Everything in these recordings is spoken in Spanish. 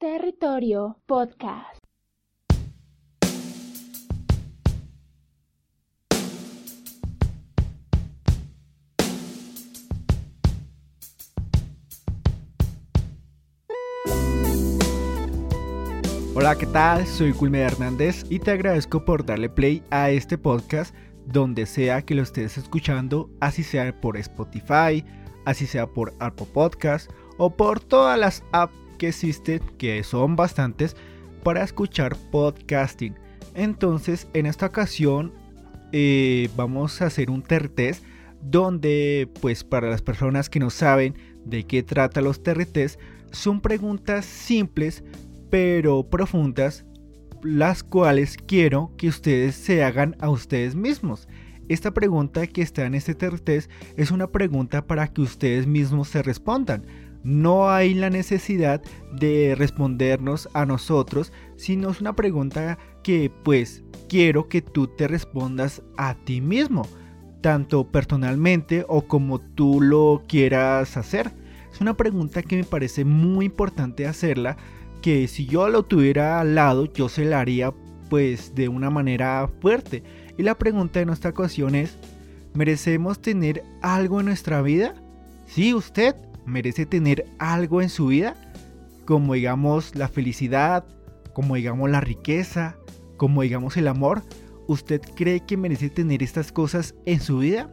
Territorio Podcast. Hola, ¿qué tal? Soy Culme Hernández y te agradezco por darle play a este podcast donde sea que lo estés escuchando, así sea por Spotify, así sea por Apple Podcast o por todas las apps que existen, que son bastantes, para escuchar podcasting. Entonces, en esta ocasión eh, vamos a hacer un TRTs donde, pues para las personas que no saben de qué trata los TRTs, son preguntas simples pero profundas, las cuales quiero que ustedes se hagan a ustedes mismos. Esta pregunta que está en este test es una pregunta para que ustedes mismos se respondan. No hay la necesidad de respondernos a nosotros, sino es una pregunta que pues quiero que tú te respondas a ti mismo, tanto personalmente o como tú lo quieras hacer. Es una pregunta que me parece muy importante hacerla que si yo lo tuviera al lado, yo se la haría pues de una manera fuerte. Y la pregunta de nuestra ocasión es, ¿merecemos tener algo en nuestra vida? Sí, usted merece tener algo en su vida, como digamos la felicidad, como digamos la riqueza, como digamos el amor. ¿Usted cree que merece tener estas cosas en su vida?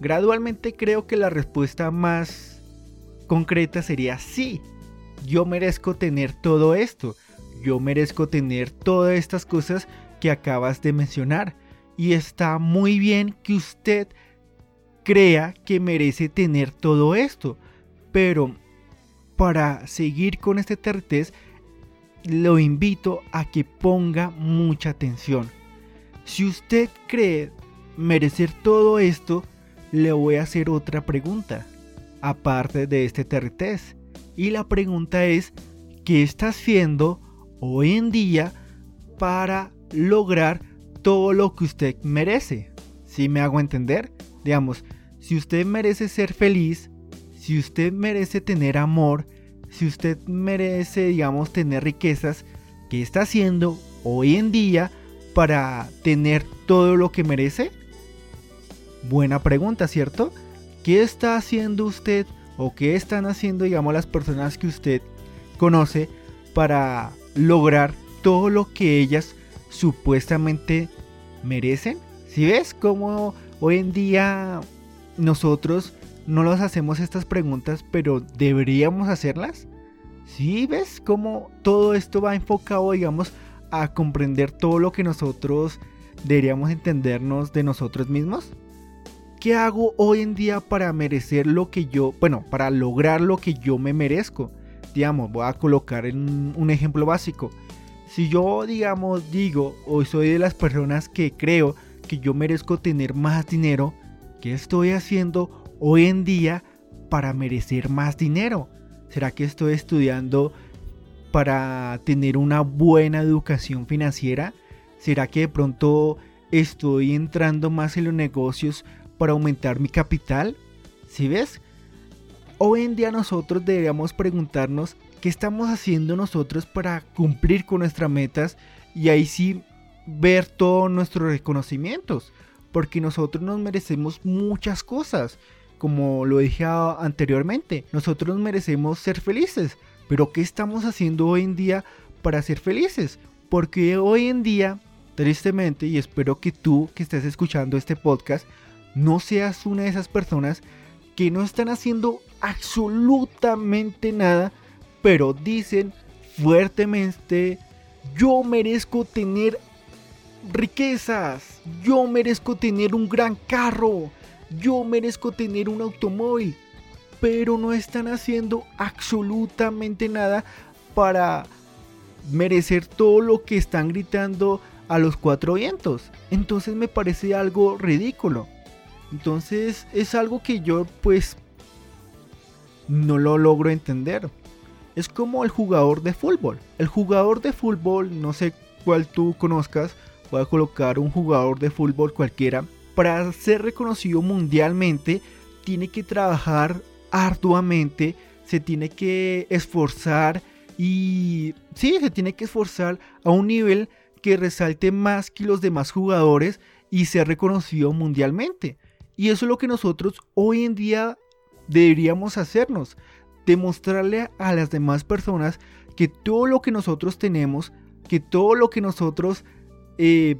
Gradualmente creo que la respuesta más concreta sería sí yo merezco tener todo esto, yo merezco tener todas estas cosas que acabas de mencionar. Y está muy bien que usted crea que merece tener todo esto. Pero para seguir con este tertés, lo invito a que ponga mucha atención. Si usted cree merecer todo esto, le voy a hacer otra pregunta, aparte de este tertés. Y la pregunta es, ¿qué está haciendo hoy en día para lograr todo lo que usted merece? Si me hago entender? Digamos, si usted merece ser feliz, si usted merece tener amor, si usted merece, digamos, tener riquezas, ¿qué está haciendo hoy en día para tener todo lo que merece? Buena pregunta, ¿cierto? ¿Qué está haciendo usted o qué están haciendo, digamos, las personas que usted conoce para lograr todo lo que ellas supuestamente merecen. Si ves cómo hoy en día nosotros no nos hacemos estas preguntas, pero deberíamos hacerlas. Si ves cómo todo esto va enfocado, digamos, a comprender todo lo que nosotros deberíamos entendernos de nosotros mismos. ¿Qué hago hoy en día para merecer lo que yo, bueno, para lograr lo que yo me merezco? Digamos, voy a colocar en un ejemplo básico. Si yo, digamos, digo o soy de las personas que creo que yo merezco tener más dinero, ¿qué estoy haciendo hoy en día para merecer más dinero? ¿Será que estoy estudiando para tener una buena educación financiera? ¿Será que de pronto estoy entrando más en los negocios para aumentar mi capital? Si ves? Hoy en día nosotros deberíamos preguntarnos qué estamos haciendo nosotros para cumplir con nuestras metas y ahí sí ver todos nuestros reconocimientos. Porque nosotros nos merecemos muchas cosas. Como lo dije anteriormente, nosotros merecemos ser felices. Pero ¿qué estamos haciendo hoy en día para ser felices? Porque hoy en día, tristemente, y espero que tú que estés escuchando este podcast, no seas una de esas personas que no están haciendo absolutamente nada, pero dicen fuertemente, yo merezco tener riquezas, yo merezco tener un gran carro, yo merezco tener un automóvil, pero no están haciendo absolutamente nada para merecer todo lo que están gritando a los cuatro vientos. Entonces me parece algo ridículo. Entonces es algo que yo pues no lo logro entender. Es como el jugador de fútbol. El jugador de fútbol, no sé cuál tú conozcas, voy a colocar un jugador de fútbol cualquiera. Para ser reconocido mundialmente, tiene que trabajar arduamente, se tiene que esforzar Y sí, se tiene que esforzar a un nivel que resalte más que los demás jugadores y ser reconocido mundialmente. Y eso es lo que nosotros hoy en día deberíamos hacernos. Demostrarle a las demás personas que todo lo que nosotros tenemos, que todo lo que nosotros eh,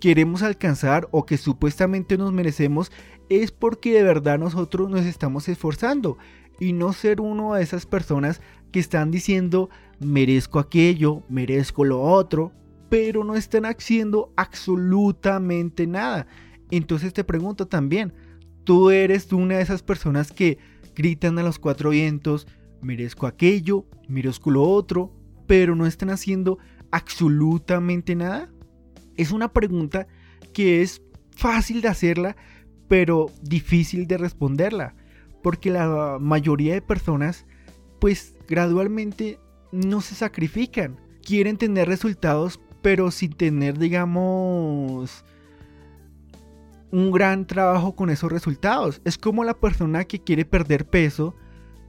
queremos alcanzar o que supuestamente nos merecemos es porque de verdad nosotros nos estamos esforzando y no ser uno de esas personas que están diciendo merezco aquello, merezco lo otro, pero no están haciendo absolutamente nada. Entonces te pregunto también, ¿tú eres una de esas personas que gritan a los cuatro vientos, merezco aquello, merezco lo otro, pero no están haciendo absolutamente nada? Es una pregunta que es fácil de hacerla, pero difícil de responderla, porque la mayoría de personas pues gradualmente no se sacrifican, quieren tener resultados, pero sin tener digamos un gran trabajo con esos resultados. Es como la persona que quiere perder peso,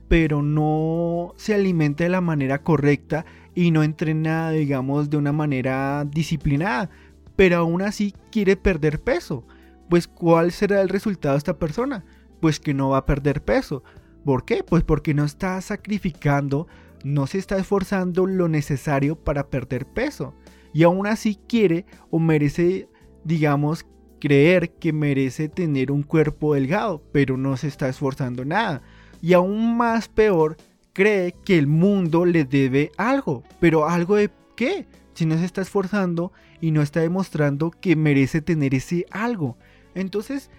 pero no se alimenta de la manera correcta y no entrena, digamos, de una manera disciplinada, pero aún así quiere perder peso. Pues ¿cuál será el resultado de esta persona? Pues que no va a perder peso. ¿Por qué? Pues porque no está sacrificando, no se está esforzando lo necesario para perder peso. Y aún así quiere o merece, digamos, creer que merece tener un cuerpo delgado, pero no se está esforzando nada. Y aún más peor, cree que el mundo le debe algo, pero algo de qué? Si no se está esforzando y no está demostrando que merece tener ese algo. Entonces,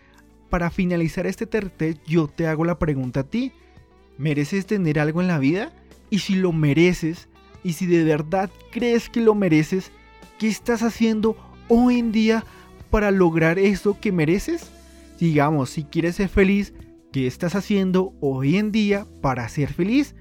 para finalizar este terté, yo te hago la pregunta a ti. ¿Mereces tener algo en la vida? Y si lo mereces, y si de verdad crees que lo mereces, ¿qué estás haciendo hoy en día para lograr eso que mereces? Digamos, si quieres ser feliz, ¿qué estás haciendo hoy en día para ser feliz?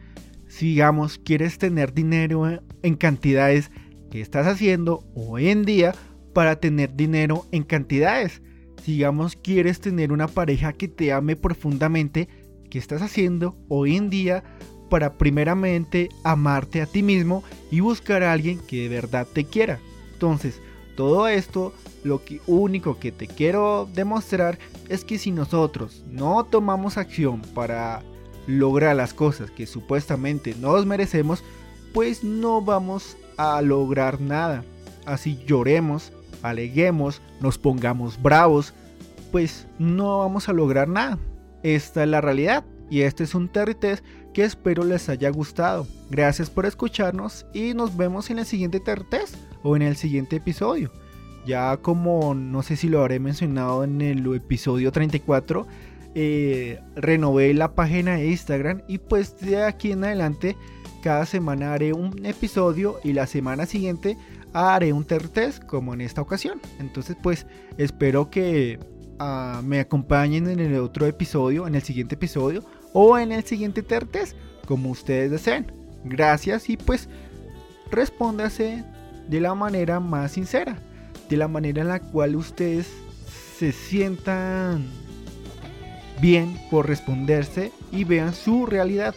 Si digamos, quieres tener dinero en cantidades, ¿qué estás haciendo hoy en día para tener dinero en cantidades? Si digamos, quieres tener una pareja que te ame profundamente, ¿qué estás haciendo hoy en día para primeramente amarte a ti mismo y buscar a alguien que de verdad te quiera? Entonces, todo esto lo que único que te quiero demostrar es que si nosotros no tomamos acción para lograr las cosas que supuestamente nos merecemos, pues no vamos a lograr nada. Así lloremos, aleguemos, nos pongamos bravos, pues no vamos a lograr nada. Esta es la realidad y este es un Terry que espero les haya gustado. Gracias por escucharnos y nos vemos en el siguiente Terry o en el siguiente episodio. Ya como no sé si lo habré mencionado en el episodio 34, eh, renové la página de Instagram y pues de aquí en adelante cada semana haré un episodio y la semana siguiente haré un test como en esta ocasión. Entonces pues espero que ah, me acompañen en el otro episodio, en el siguiente episodio o en el siguiente test como ustedes deseen. Gracias y pues respóndase de la manera más sincera de la manera en la cual ustedes se sientan bien por responderse y vean su realidad.